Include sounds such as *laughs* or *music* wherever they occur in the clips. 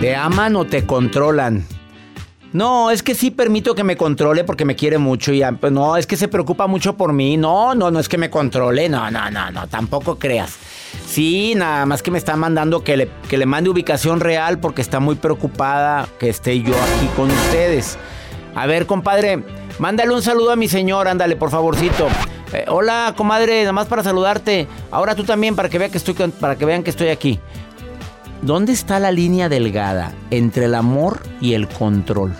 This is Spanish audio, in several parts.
¿Te aman o te controlan? No, es que sí permito que me controle porque me quiere mucho y pues no, es que se preocupa mucho por mí. No, no, no es que me controle. No, no, no, no, tampoco creas. Sí, nada más que me está mandando que le, que le mande ubicación real porque está muy preocupada que esté yo aquí con ustedes. A ver, compadre, mándale un saludo a mi señor, ándale, por favorcito. Eh, hola, comadre, nada más para saludarte. Ahora tú también para que vean que estoy para que vean que estoy aquí. ¿Dónde está la línea delgada entre el amor y el control?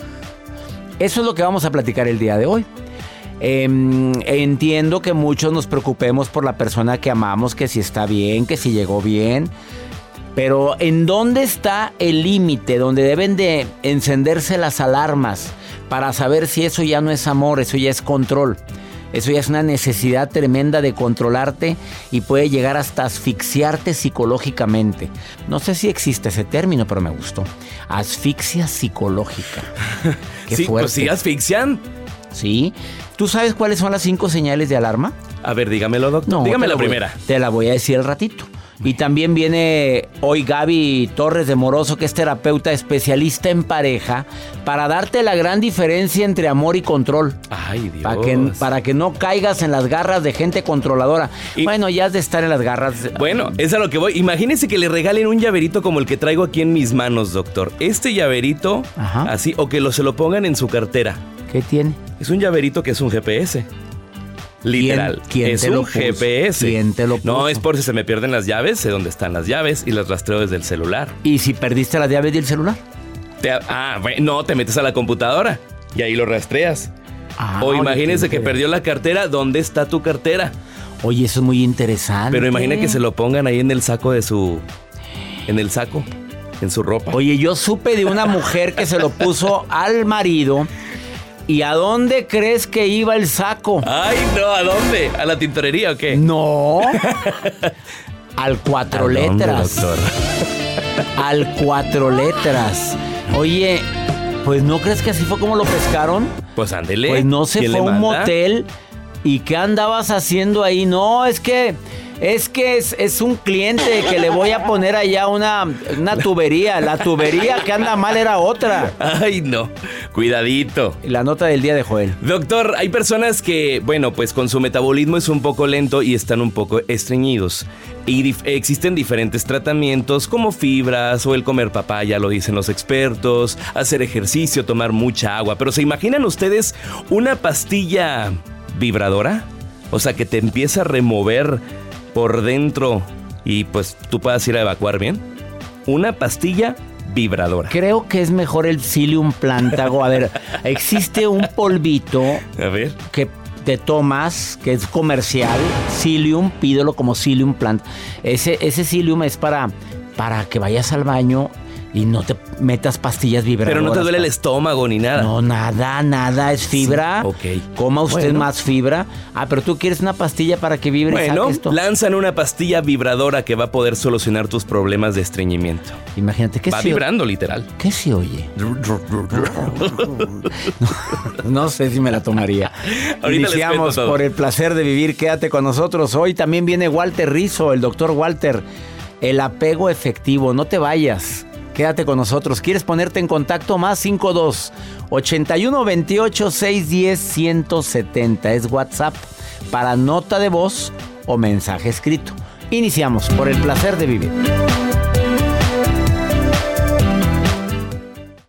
Eso es lo que vamos a platicar el día de hoy. Em, entiendo que muchos nos preocupemos por la persona que amamos, que si está bien, que si llegó bien. Pero ¿en dónde está el límite donde deben de encenderse las alarmas para saber si eso ya no es amor, eso ya es control? Eso ya es una necesidad tremenda de controlarte y puede llegar hasta asfixiarte psicológicamente. No sé si existe ese término, pero me gustó. Asfixia psicológica. *laughs* Qué sí, pues sí, asfixian. Sí. ¿Tú sabes cuáles son las cinco señales de alarma? A ver, dígamelo, doctor. No, Dígame la primera. te la voy a decir al ratito. Y también viene hoy Gaby Torres de Moroso, que es terapeuta especialista en pareja, para darte la gran diferencia entre amor y control. Ay, Dios. Para que, para que no caigas en las garras de gente controladora. bueno, ya has de estar en las garras. Bueno, es a lo que voy. Imagínense que le regalen un llaverito como el que traigo aquí en mis manos, doctor. Este llaverito, así, o que lo, se lo pongan en su cartera. ¿Qué tiene? Es un llaverito que es un GPS. Literal. ¿Quién, es te un lo? GPS. ¿Quién te lo? No, es por si se me pierden las llaves, sé dónde están las llaves y las rastreo desde el celular. ¿Y si perdiste las llaves del celular? Te- ah, bueno, no, te metes a la computadora y ahí lo rastreas. Ah, o imagínense que perdió la cartera, ¿dónde está tu cartera? Oye, eso es muy interesante. Pero imagina que se lo pongan ahí en el saco de su. En el saco, en su ropa. Oye, yo supe de una mujer que se lo puso al marido. ¿Y a dónde crees que iba el saco? Ay, no, ¿a dónde? ¿A la tintorería o qué? No. *laughs* Al cuatro ¿A dónde, letras. *laughs* Al cuatro letras. Oye, pues ¿no crees que así fue como lo pescaron? Pues ándele. Pues no se ¿Quién fue a un manda? motel. ¿Y qué andabas haciendo ahí? No, es que. Es que es, es un cliente que le voy a poner allá una, una tubería. La tubería que anda mal era otra. Ay, no. Cuidadito. La nota del día de Joel. Doctor, hay personas que, bueno, pues con su metabolismo es un poco lento y están un poco estreñidos. Y dif- existen diferentes tratamientos como fibras o el comer papaya, lo dicen los expertos, hacer ejercicio, tomar mucha agua. Pero ¿se imaginan ustedes una pastilla vibradora? O sea, que te empieza a remover por dentro y pues tú puedas ir a evacuar bien. Una pastilla vibradora. Creo que es mejor el psyllium plantago. A ver, existe un polvito A ver. que te tomas, que es comercial, psyllium, pídelo como psyllium plant. Ese, ese psyllium es para, para que vayas al baño y no te metas pastillas vibradoras. Pero no te duele el estómago ni nada. No, nada, nada, es fibra. Sí, ok. Coma usted Bueno. más fibra. Ah, pero tú quieres una pastilla para que vibre y Bueno, saque esto. lanzan una pastilla vibradora que va a poder solucionar tus problemas de estreñimiento. Imagínate, ¿qué Va se, vibrando, literal. ¿qué se oye? *laughs* No sé si me la tomaría. Ahorita Iniciamos por el placer de vivir. Quédate con nosotros. Hoy también viene Walter Rizzo, el doctor Walter. El apego efectivo. No te vayas. Quédate con nosotros. ¿Quieres ponerte en contacto? Más 52 81 28 610 170. Es WhatsApp para nota de voz o mensaje escrito. Iniciamos por el placer de vivir.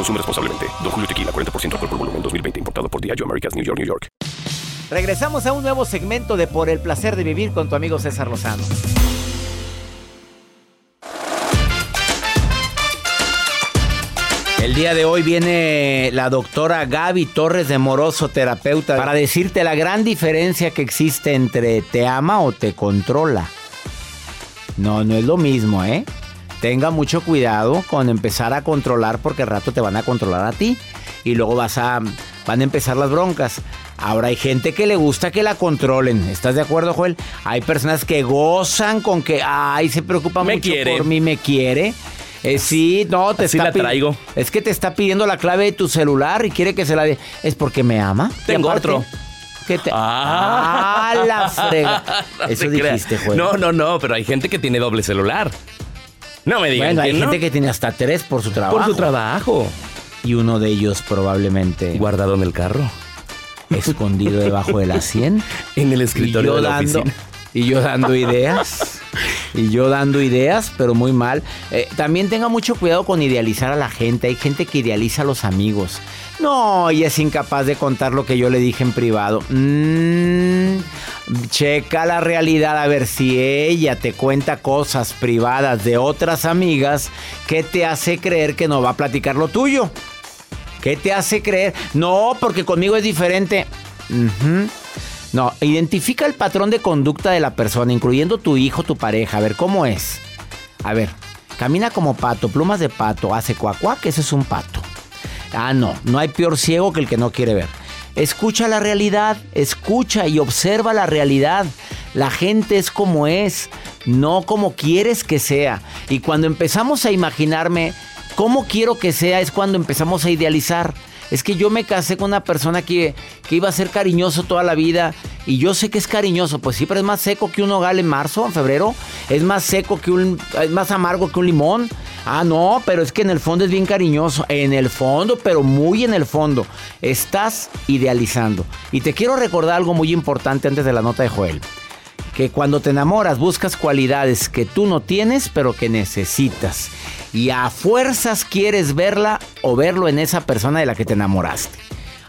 Consume responsablemente. Don Julio Tequila, 40% alcohol por volumen, 2020. Importado por Diageo Americas, New York, New York. Regresamos a un nuevo segmento de Por el placer de vivir con tu amigo César Lozano. El día de hoy viene la doctora Gaby Torres de Moroso, terapeuta, para decirte la gran diferencia que existe entre te ama o te controla. No, no es lo mismo, ¿eh? Tenga mucho cuidado con empezar a controlar porque al rato te van a controlar a ti y luego vas a van a empezar las broncas. Ahora hay gente que le gusta que la controlen. ¿Estás de acuerdo, Joel? Hay personas que gozan con que ay, se preocupa Me mucho quiere. por mí, me quiere. Eh, sí, no, te Así está la traigo. Es que te está pidiendo la clave de tu celular y quiere que se la dé. Es porque me ama. Tengo otro. que te... Ah. ah, la frega. *laughs* No Eso dijiste, Joel. No, no, no, pero hay gente que tiene doble celular. No me digan Bueno, hay no. gente que tiene hasta tres por su trabajo. Por su trabajo. Y uno de ellos probablemente Guardado en el carro. escondido debajo de la 100. *laughs* En el escritorio de la dando, oficina. y yo dando ideas. Y yo dando ideas, pero muy mal. Eh, también tenga mucho cuidado con idealizar a la gente. Hay gente que idealiza a los amigos. No, y es incapaz de contar lo que yo le dije en privado. Mm, checa la realidad a ver si ella te cuenta cosas privadas de otras amigas que te hace creer que no va a platicar lo tuyo. ¿Qué te hace creer? No, porque conmigo es diferente. Ujú. No, identifica el patrón de conducta de la persona, incluyendo tu hijo, tu pareja. A ver, ¿cómo es? A ver, camina como pato, plumas de pato, hace cuacuac, ese es un pato. Ah, no, no hay peor ciego que el que no quiere ver. Escucha la realidad, escucha y observa la realidad. La gente es como es, no como quieres que sea. Y cuando empezamos a imaginarme cómo quiero que sea, es cuando empezamos a idealizar. Es que yo me casé con una persona que, que iba a ser cariñoso toda la vida y yo sé que es cariñoso, pues sí, pero es más seco que un nogal en marzo, en febrero, es más seco que un, es más amargo que un limón. Ah, no, pero es que en el fondo es bien cariñoso, en el fondo, pero muy en el fondo. Estás idealizando. Y te quiero recordar algo muy importante antes de la nota de Joel. Que cuando te enamoras buscas cualidades que tú no tienes pero que necesitas. Y a fuerzas quieres verla o verlo en esa persona de la que te enamoraste.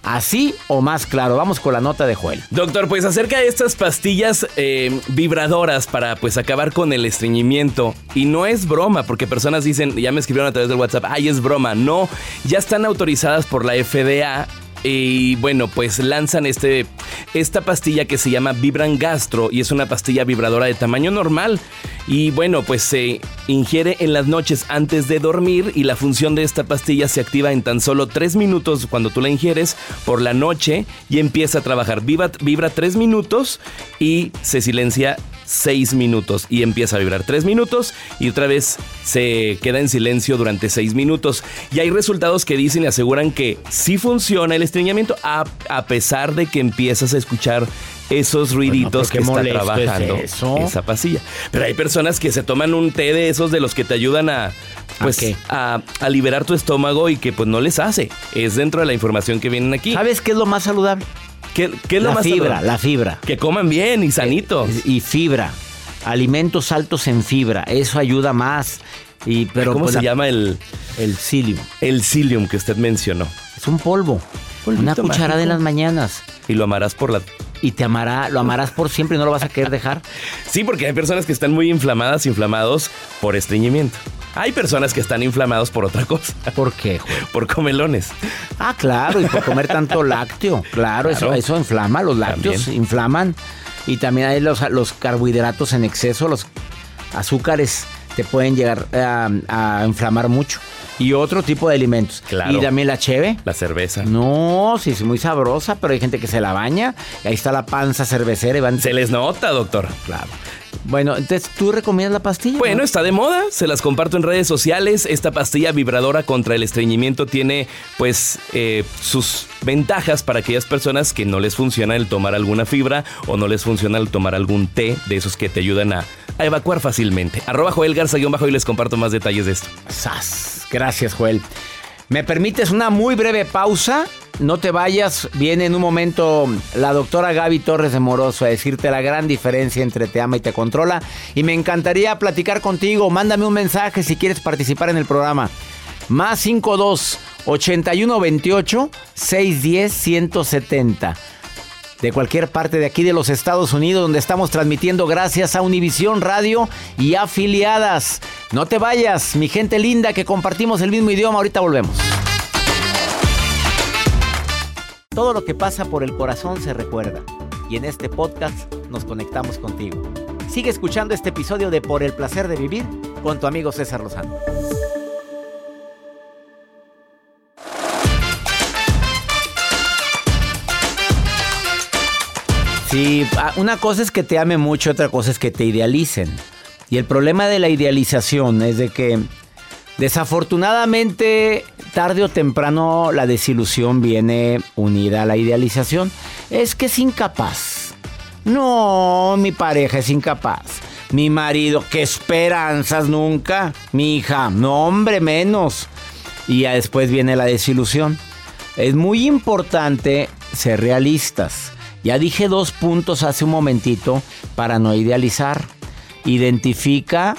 Así o más claro. Vamos con la nota de Joel. Doctor, pues acerca de estas pastillas eh, vibradoras para pues acabar con el estreñimiento. Y no es broma, porque personas dicen, ya me escribieron a través del WhatsApp, ay, es broma. No, ya están autorizadas por la FDA y bueno, pues lanzan este, esta pastilla que se llama Vibran Gastro y es una pastilla vibradora de tamaño normal. Y bueno, pues se ingiere en las noches antes de dormir y la función de esta pastilla se activa en tan solo 3 minutos cuando tú la ingieres por la noche y empieza a trabajar. Vibra, vibra 3 minutos y se silencia 6 minutos y empieza a vibrar 3 minutos y otra vez se queda en silencio durante 6 minutos. Y hay resultados que dicen y aseguran que sí funciona el estreñimiento a, a pesar de que empiezas a escuchar esos ruiditos que está trabajando esa pastilla. Pero hay personas que se toman un té de esos de los que te ayudan a pues ¿A, a, liberar tu estómago y que pues no les hace. Es dentro de la información que vienen aquí. ¿Sabes qué es lo más saludable? ¿Qué, es la lo más fibra, la fibra. Que coman bien y sanito. Y, fibra. Alimentos altos en fibra. Eso ayuda más. Y, pero ¿Cómo pues se llama el...? El psyllium. El psyllium que usted mencionó. Es un polvo. Una cucharada en las mañanas. Y lo amarás por la y te amará, lo amarás por siempre y no lo vas a querer dejar. *laughs* Sí, porque hay personas que están muy inflamadas, inflamados por estreñimiento. Hay personas que están inflamados por otra cosa. ¿Por qué? *laughs* Por comelones. Ah, claro, y por comer tanto *laughs* lácteo. Claro, Eso, eso inflama, los lácteos inflaman. Y también hay los, los carbohidratos en exceso, los azúcares te pueden llegar a inflamar mucho y otro tipo de alimentos. Claro. Y también la cheve. La cerveza. No, sí, es muy sabrosa, pero hay gente que se la baña. Y ahí está la panza cervecera y van... Se les nota, doctor. Claro. Bueno, entonces, ¿tú recomiendas la pastilla? Bueno, está de moda, se las comparto en redes sociales. Esta pastilla vibradora contra el estreñimiento tiene, pues, eh, sus ventajas para aquellas personas que no les funciona el tomar alguna fibra o no les funciona el tomar algún té de esos que te ayudan a, evacuar fácilmente. Arroba Joel Garza-bajo y les comparto más detalles de esto. ¡Sas! Gracias, Joel. ¿Me permites una muy breve pausa? No te vayas, viene en un momento la doctora Gaby Torres de Moroso a decirte la gran diferencia entre te ama y te controla. Y me encantaría platicar contigo. Mándame un mensaje si quieres participar en el programa. Más 52 81 28 610 170 de cualquier parte de aquí de los Estados Unidos, donde estamos transmitiendo gracias a Univisión Radio y afiliadas. No te vayas, mi gente linda, que compartimos el mismo idioma. Ahorita volvemos. Todo lo que pasa por el corazón se recuerda y en este podcast nos conectamos contigo. Sigue escuchando este episodio de Por el placer de vivir con tu amigo César Lozano. Sí, ah, una cosa es que te ame mucho, otra cosa es que te idealicen. Y el problema de la idealización es de que Desafortunadamente, tarde o temprano la desilusión viene unida a la idealización. Es que es incapaz. No, mi pareja es incapaz. Mi marido, qué esperanzas nunca. Mi hija, no hombre, menos. Y ya después viene la desilusión. Es muy importante ser realistas. Ya dije dos puntos hace un momentito para no idealizar. Identifica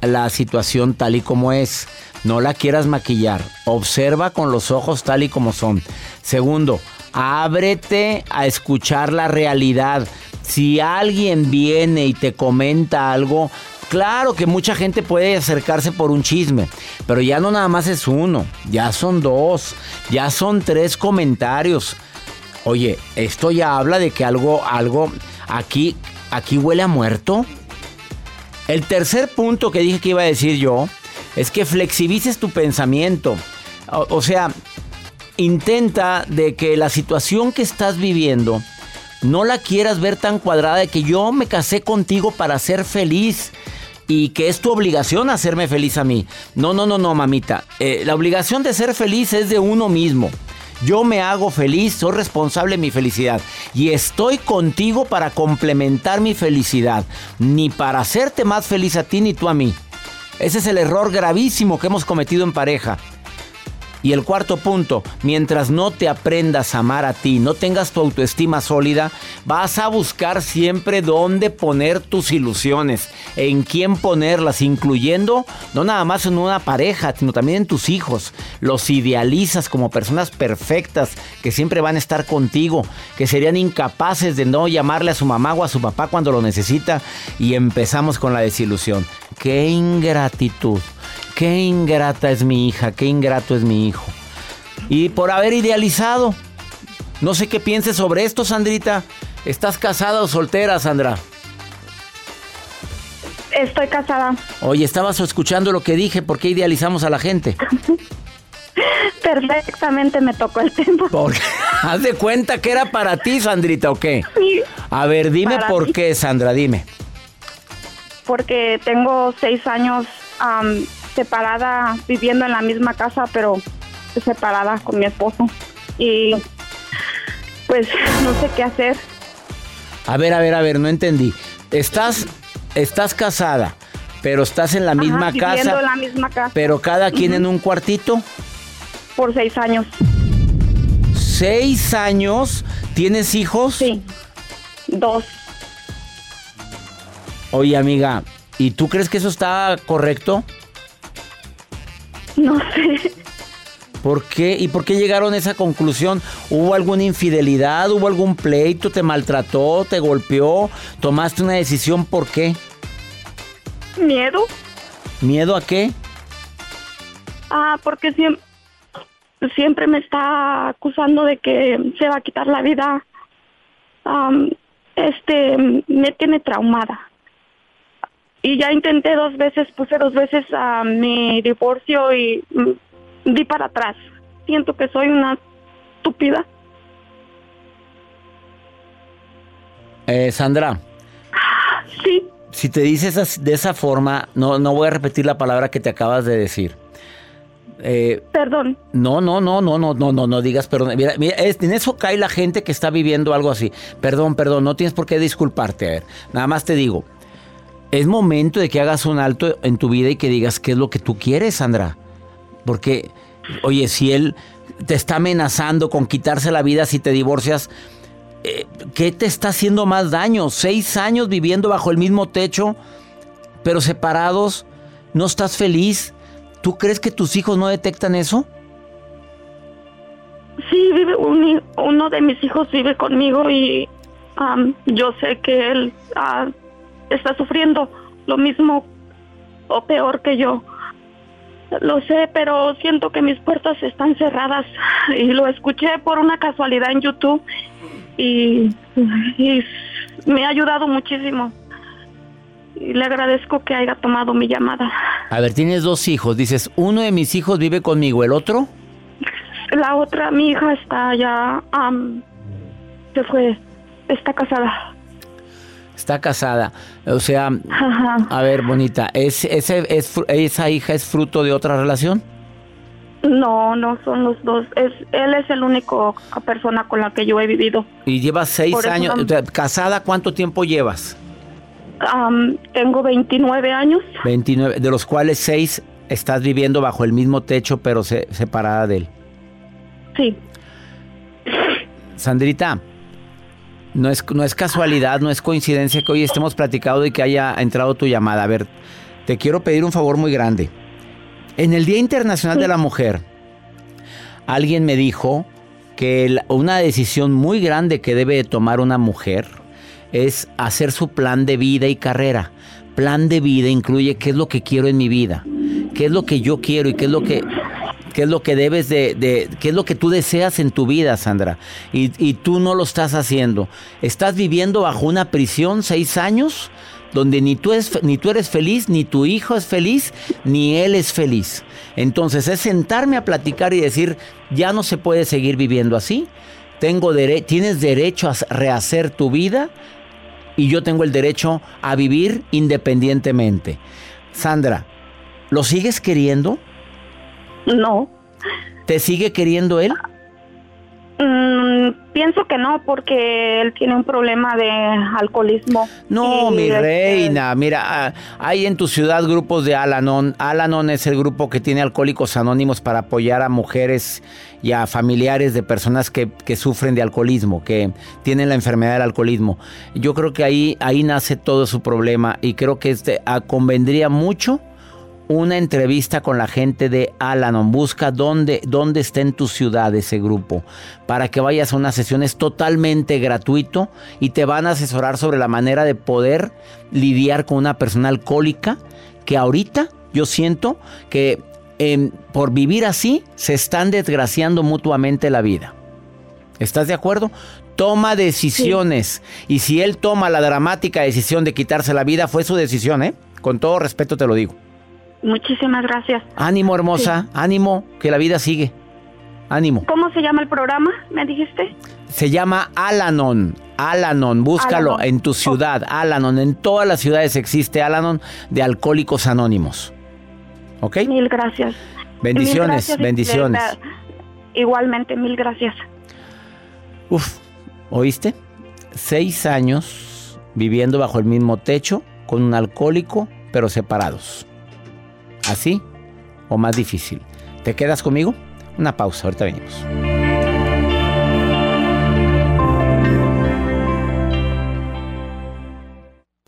la situación tal y como es. No la quieras maquillar. Observa con los ojos tal y como son. Segundo, ábrete a escuchar la realidad. Si alguien viene y te comenta algo, claro que mucha gente puede acercarse por un chisme, pero ya no nada más es uno, ya son dos, ya son tres comentarios. Oye, esto ya habla de que algo, algo, aquí, aquí huele a muerto. El tercer punto que dije que iba a decir yo es que flexibilices tu pensamiento. O, sea, intenta de que la situación que estás viviendo no la quieras ver tan cuadrada de que yo me casé contigo para ser feliz y que es tu obligación hacerme feliz a mí. No, no, no, no, mamita. Eh, la obligación de ser feliz es de uno mismo. Yo me hago feliz, soy responsable de mi felicidad. Y estoy contigo para complementar mi felicidad. Ni para hacerte más feliz a ti ni tú a mí. Ese es el error gravísimo que hemos cometido en pareja. Y el cuarto punto, mientras no te aprendas a amar a ti, no tengas tu autoestima sólida, vas a buscar siempre dónde poner tus ilusiones, en quién ponerlas, incluyendo no nada más en una pareja, sino también en tus hijos. Los idealizas como personas perfectas que siempre van a estar contigo, que serían incapaces de no llamarle a su mamá o a su papá cuando lo necesita y empezamos con la desilusión. ¡Qué ingratitud! Qué ingrata es mi hija, qué ingrato es mi hijo. Y por haber idealizado, No sé qué pienses sobre esto, Sandrita. ¿Estás casada o soltera, Sandra? Estoy casada. Oye, estabas escuchando lo que dije, ¿por qué idealizamos a la gente? *laughs* Perfectamente me tocó el tiempo. *laughs* haz de cuenta que era para ti, Sandrita, ¿o qué? Sí. A ver, dime por qué, Sandra, dime. Porque tengo seis años separada, viviendo en la misma casa, pero separada con mi esposo. Y pues no sé qué hacer. A ver, a ver, a ver, no entendí. Estás, estás casada, pero estás en la misma casa. en la misma casa. Pero cada quien en un cuartito. Por seis años. ¿Seis años? ¿Tienes hijos? Sí. Dos. Oye, amiga, ¿y tú crees que eso está correcto? *laughs* No sé. ¿Por qué? ¿Y por qué llegaron a esa conclusión? ¿Hubo alguna infidelidad? ¿Hubo algún pleito? ¿Te maltrató? ¿Te golpeó? ¿Tomaste una decisión? ¿Por qué? Miedo. ¿Miedo a qué? Ah, porque siempre, siempre me está acusando de que se va a quitar la vida. este, me tiene traumada. Y ya intenté dos veces, puse dos veces a mi divorcio y di para atrás. Siento que soy una estúpida. Eh, Sandra. Sí. Si te dices de esa forma, no, no voy a repetir la palabra que te acabas de decir. Eh, perdón. No, no, no, no, no, no, no, no digas perdón. Mira, mira en eso cae la gente que está viviendo algo así. Perdón, perdón, no tienes por qué disculparte. A ver, nada más te digo, es momento de que hagas un alto en tu vida y que digas qué es lo que tú quieres, Sandra. Porque, oye, si él te está amenazando con quitarse la vida si te divorcias, eh, ¿qué te está haciendo más daño? Seis años viviendo bajo el mismo techo, pero separados, ¿no estás feliz? ¿Tú crees que tus hijos no detectan eso? Sí, vive uno de mis hijos vive conmigo y yo sé que él está sufriendo lo mismo o peor que yo. Lo sé, pero siento que mis puertas están cerradas y lo escuché por una casualidad en YouTube y, me ha ayudado muchísimo. Y le agradezco que haya tomado mi llamada. A ver, tienes dos hijos. Dices, uno de mis hijos vive conmigo, ¿el otro? La otra, mi hija está ya, se fue, está casada. Está casada. O sea, a ver, bonita, ¿es, ese, es, ¿esa hija es fruto de otra relación? No, no son los dos. Es, él es el único persona con la que yo he vivido. ¿Y llevas seis años? ¿Casada cuánto tiempo llevas? tengo 29 años. 29, de los cuales seis estás viviendo bajo el mismo techo, pero separada de él. Sí. Sandrita, no es, no es casualidad, no es coincidencia que hoy estemos platicando y que haya entrado tu llamada. A ver, te quiero pedir un favor muy grande. En el Día Internacional de la Mujer, alguien me dijo que una decisión muy grande que debe tomar una mujer es hacer su plan de vida y carrera. Plan de vida incluye qué es lo que quiero en mi vida, qué es lo que yo quiero y qué es lo que qué es lo que debes de, qué es lo que tú deseas en tu vida, Sandra. Y, tú no lo estás haciendo. Estás viviendo bajo una prisión seis años donde ni tú, ni tú eres feliz, ni tu hijo es feliz, ni él es feliz. Entonces es sentarme a platicar y decir, ya no se puede seguir viviendo así. Tengo tienes derecho a rehacer tu vida y yo tengo el derecho a vivir independientemente. Sandra, ¿lo sigues queriendo? No. ¿Te sigue queriendo él? Mm, pienso que no, porque él tiene un problema de alcoholismo. No, mi este, reina, mira, ah, hay en tu ciudad grupos de Alanon. Alanon es el grupo que tiene alcohólicos anónimos para apoyar a mujeres y a familiares de personas que, que sufren de alcoholismo, que tienen la enfermedad del alcoholismo. Yo creo que ahí, ahí nace todo su problema y creo que este, ah, convendría mucho una entrevista con la gente de Alanon. Busca dónde, dónde está en tu ciudad ese grupo para que vayas a unas sesiones totalmente gratuito y te van a asesorar sobre la manera de poder lidiar con una persona alcohólica que ahorita yo siento que em, por vivir así se están desgraciando mutuamente la vida. ¿Estás de acuerdo? Toma decisiones. Y si él toma la dramática decisión de quitarse la vida, fue su decisión, ¿eh? Con todo respeto te lo digo. Muchísimas gracias. Ánimo, hermosa. Ánimo, que la vida sigue. Ánimo. ¿Cómo se llama el programa? ¿Me dijiste? Se llama Alanon. Alanon, búscalo en tu ciudad. Alanon, en todas las ciudades existe Alanon de Alcohólicos Anónimos. ¿Ok? Mil gracias. Bendiciones, bendiciones. Igualmente, mil gracias. Uf, ¿oíste? Seis años viviendo bajo el mismo techo con un alcohólico, pero separados. ¿Así o más difícil? ¿Te quedas conmigo? Una pausa, ahorita venimos.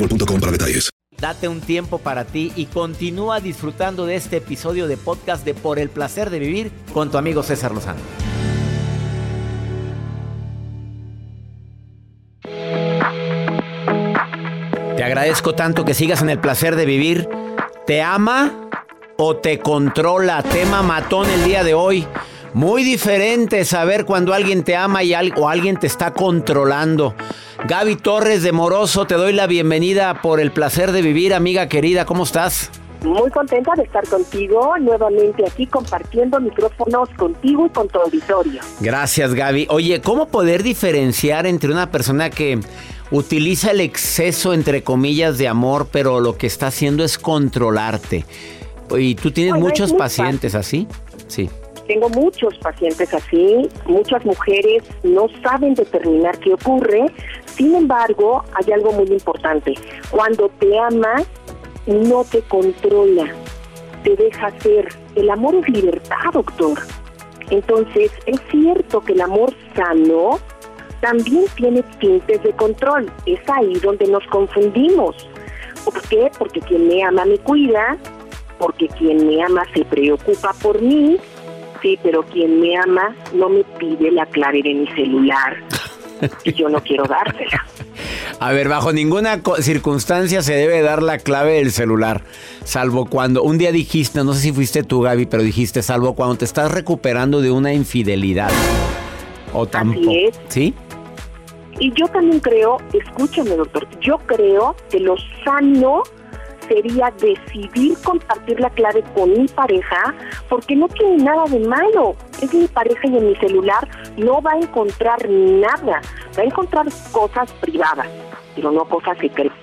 boostmobile.com para detalles. Date un tiempo para ti y continúa disfrutando de este episodio de podcast de Por el placer de vivir con tu amigo César Lozano. Te agradezco tanto que sigas en el placer de vivir. ¿Te ama o te controla? Tema matón el día de hoy. Muy diferente saber cuando alguien te ama y o alguien te está controlando. Gaby Torres de Moroso, te doy la bienvenida por el placer de vivir, amiga querida. ¿Cómo estás? Muy contenta de estar contigo nuevamente aquí compartiendo micrófonos contigo y con tu auditorio. Gracias, Gaby. Oye, ¿cómo poder diferenciar entre una persona que utiliza el exceso, entre comillas, de amor, pero lo que está haciendo es controlarte? Y tú tienes muchos pacientes así. Sí. Tengo muchos pacientes así, muchas mujeres no saben determinar qué ocurre, sin embargo, hay algo muy importante. Cuando te ama, no te controla, te deja ser. El amor es libertad, doctor. Entonces, es cierto que el amor sano también tiene tintes de control. Es ahí donde nos confundimos. ¿Por qué? Porque quien me ama me cuida, porque quien me ama se preocupa por mí Sí, pero quien me ama no me pide la clave de mi celular *laughs* y yo no quiero dársela. A ver, bajo ninguna circunstancia se debe dar la clave del celular, salvo cuando un día dijiste, no sé si fuiste tú Gaby, pero dijiste, salvo cuando te estás recuperando de una infidelidad. O tampoco. ¿Sí? Y yo también creo, escúchame doctor, yo creo que lo sano sería decidir compartir la clave con mi pareja porque no tiene nada de malo. Es mi pareja y en mi celular no va a encontrar nada. Va a encontrar cosas privadas, pero no cosas secretas.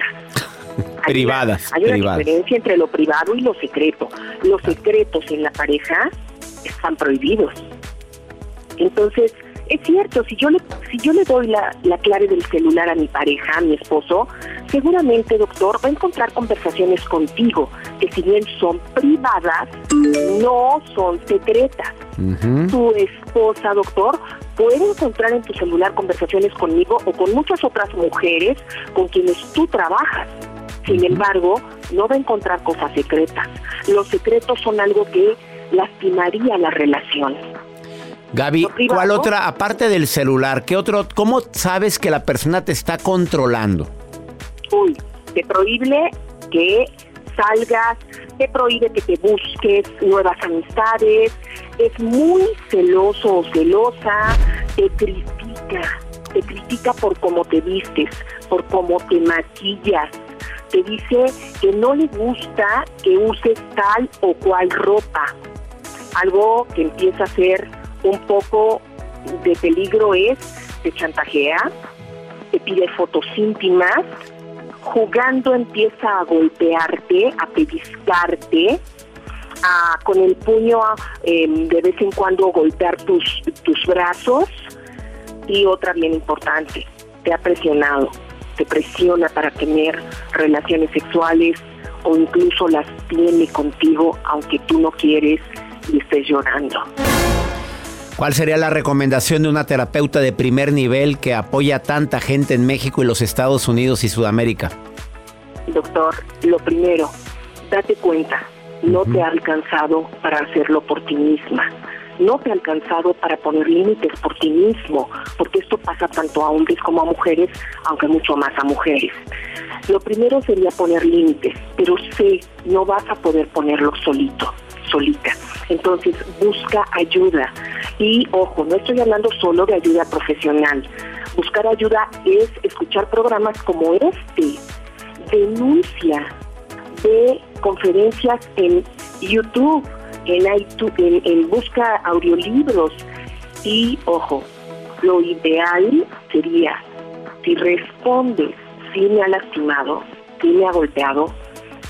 *laughs* privadas. hay una diferencia entre lo privado y lo secreto. Los secretos en la pareja están prohibidos. Entonces, es cierto, si yo le, si yo le doy la, la clave del celular a mi pareja, a mi esposo, seguramente, doctor, va a encontrar conversaciones contigo que si bien son privadas, no son secretas. Tu esposa, doctor, puede encontrar en tu celular conversaciones conmigo o con muchas otras mujeres con quienes tú trabajas. Sin embargo, no va a encontrar cosas secretas. Los secretos son algo que lastimaría la relación. Gaby, ¿cuál otra, aparte del celular, qué otro, cómo sabes que la persona te está controlando? Uy, te prohíbe que salgas, te prohíbe que te busques nuevas amistades, es muy celoso o celosa, te critica, te critica por cómo te vistes, por cómo te maquillas, te dice que no le gusta que uses tal o cual ropa, algo que empieza a ser un poco de peligro es te chantajea, te pide fotos íntimas, jugando empieza a golpearte, a pellizcarte, a con el puño em, de vez en cuando golpear tus, tus brazos y otra bien importante, te ha presionado, te presiona para tener relaciones sexuales o incluso las tiene contigo aunque tú no quieres y estés llorando. ¿Cuál sería la recomendación de una terapeuta de primer nivel que apoya a tanta gente en México y los Estados Unidos y Sudamérica? Doctor, lo primero, date cuenta, no te ha alcanzado para hacerlo por ti misma. No te ha alcanzado para poner límites por ti mismo, porque esto pasa tanto a hombres como a mujeres, aunque mucho más a mujeres. Lo primero sería poner límites, pero sé, no vas a poder ponerlo solito, solita. Entonces, busca ayuda. Y ojo, no estoy hablando solo de ayuda profesional. Buscar ayuda es escuchar programas como este. Denuncia de conferencias en YouTube, en, iTunes, en, busca audiolibros. Y ojo, lo ideal sería, si respondes, si me ha lastimado, si me ha golpeado,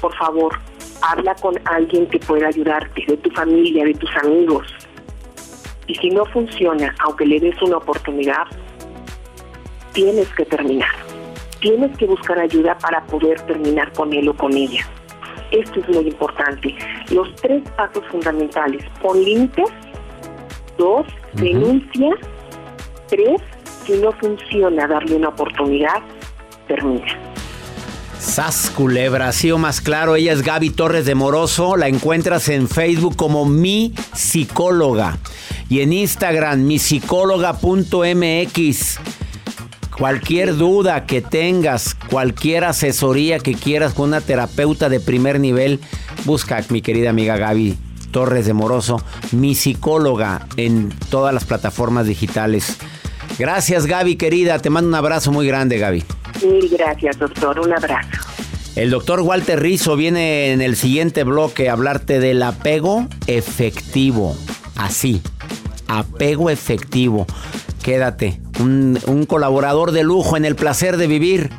por favor, habla con alguien que pueda ayudarte, de tu familia, de tus amigos. Y si no funciona, aunque le des una oportunidad, tienes que terminar. Tienes que buscar ayuda para poder terminar con él o con ella. Esto es muy importante. Los tres pasos fundamentales. Pon límites. Dos, denuncia. Tres, si no funciona darle una oportunidad, termina. Sas Culebra, o más claro, ella es Gaby Torres de Moroso, la encuentras en Facebook como mi psicóloga y en Instagram mi psicóloga.mx. Cualquier duda que tengas, cualquier asesoría que quieras con una terapeuta de primer nivel, busca a mi querida amiga Gaby Torres de Moroso, mi psicóloga en todas las plataformas digitales. Gracias Gaby querida, te mando un abrazo muy grande Gaby. Mil gracias, doctor. Un abrazo. El doctor Walter Rizzo viene en el siguiente bloque a hablarte del apego efectivo. Así, apego efectivo. Quédate, un, un, colaborador de lujo en el placer de vivir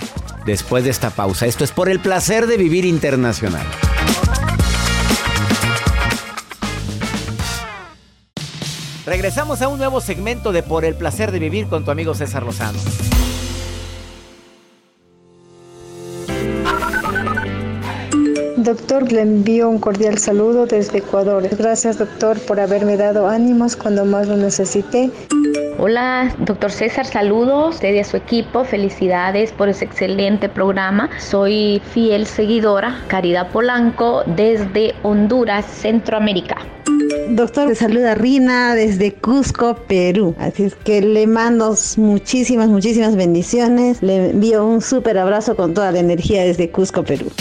después de esta pausa. Esto es por el placer de vivir internacional. Regresamos a un nuevo segmento de Por el placer de vivir con tu amigo César Lozano. Doctor, le envío un cordial saludo desde Ecuador. Gracias, doctor, por haberme dado ánimos cuando más lo necesité. Hola, doctor César, saludos usted y a su equipo. Felicidades por ese excelente programa. Soy fiel seguidora, Caridad Polanco, desde Honduras, Centroamérica. Doctor, le saluda Rina desde Cusco, Perú. Así es que le mando muchísimas, muchísimas bendiciones. Le envío un súper abrazo con toda la energía desde Cusco, Perú.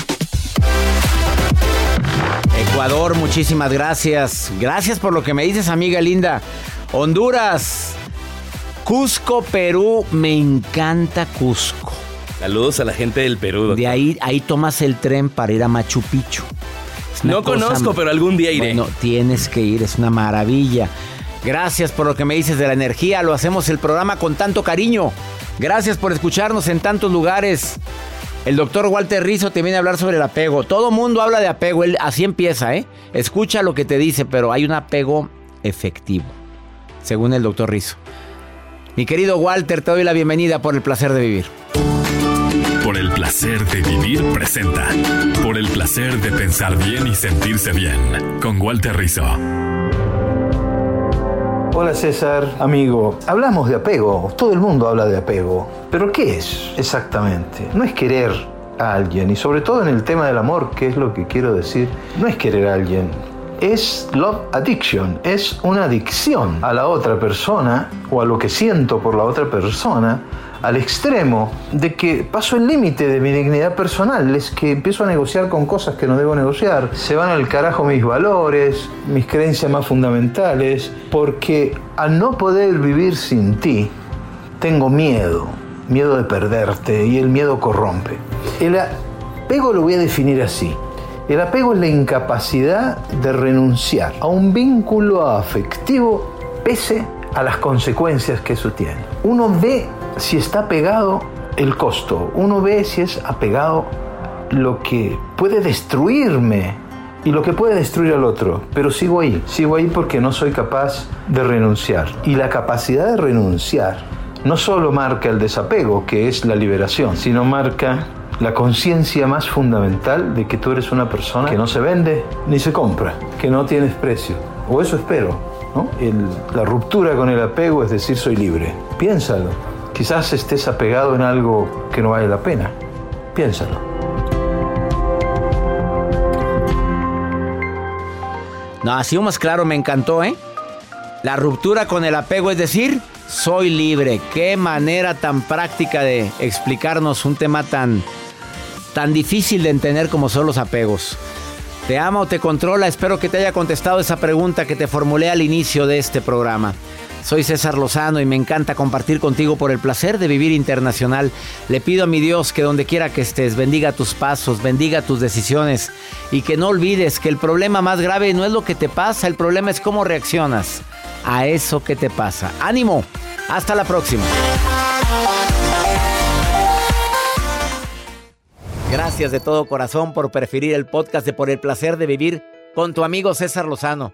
Ecuador, muchísimas gracias. Gracias por lo que me dices, amiga linda. Honduras, Cusco, Perú, me encanta Cusco. Saludos a la gente del Perú. Doctor. De ahí, ahí tomas el tren para ir a Machu Picchu. No conozco, pero algún día iré. Bueno, tienes que ir, es una maravilla. Gracias por lo que me dices de la energía. Lo hacemos el programa con tanto cariño. Gracias por escucharnos en tantos lugares. El doctor Walter Rizzo te viene a hablar sobre el apego. Todo mundo habla de apego, él así empieza, ¿eh? Escucha lo que te dice, pero hay un apego efectivo, según el doctor Rizzo. Mi querido Walter, te doy la bienvenida por el placer de vivir. Por el placer de vivir presenta. Por el placer de pensar bien y sentirse bien. Con Walter Rizzo. Hola César, amigo. Hablamos de apego, todo el mundo habla de apego. Pero ¿qué es exactamente? No es querer a alguien, y sobre todo en el tema del amor, que es lo que quiero decir, no es querer a alguien. Es love addiction, es una adicción a la otra persona o a lo que siento por la otra persona al extremo de que paso el límite de mi dignidad personal, es que empiezo a negociar con cosas que no debo negociar, se van al carajo mis valores, mis creencias más fundamentales, porque al no poder vivir sin ti, tengo miedo, miedo de perderte y el miedo corrompe. El apego lo voy a definir así. El apego es la incapacidad de renunciar a un vínculo afectivo pese a las consecuencias que eso tiene. Uno ve si está pegado el costo, uno ve si es apegado lo que puede destruirme y lo que puede destruir al otro, pero sigo ahí, sigo ahí porque no soy capaz de renunciar. Y la capacidad de renunciar no solo marca el desapego, que es la liberación, sino marca la conciencia más fundamental de que tú eres una persona que no se vende ni se compra, que no tienes precio. O eso espero. la ruptura con el apego es decir, soy libre. Piénsalo. Quizás estés apegado en algo que no vale la pena. Piénsalo. No, así más claro, me encantó, ¿eh? La ruptura con el apego, es decir, soy libre. Qué manera tan práctica de explicarnos un tema tan, tan difícil de entender como son los apegos. ¿Te ama o te controla? Espero que te haya contestado esa pregunta que te formulé al inicio de este programa. Soy César Lozano y me encanta compartir contigo por el placer de vivir internacional. Le pido a mi Dios que donde quiera que estés, bendiga tus pasos, bendiga tus decisiones y que no olvides que el problema más grave no es lo que te pasa, el problema es cómo reaccionas a eso que te pasa. Ánimo, hasta la próxima. Gracias de todo corazón por preferir el podcast de Por el placer de vivir con tu amigo César Lozano.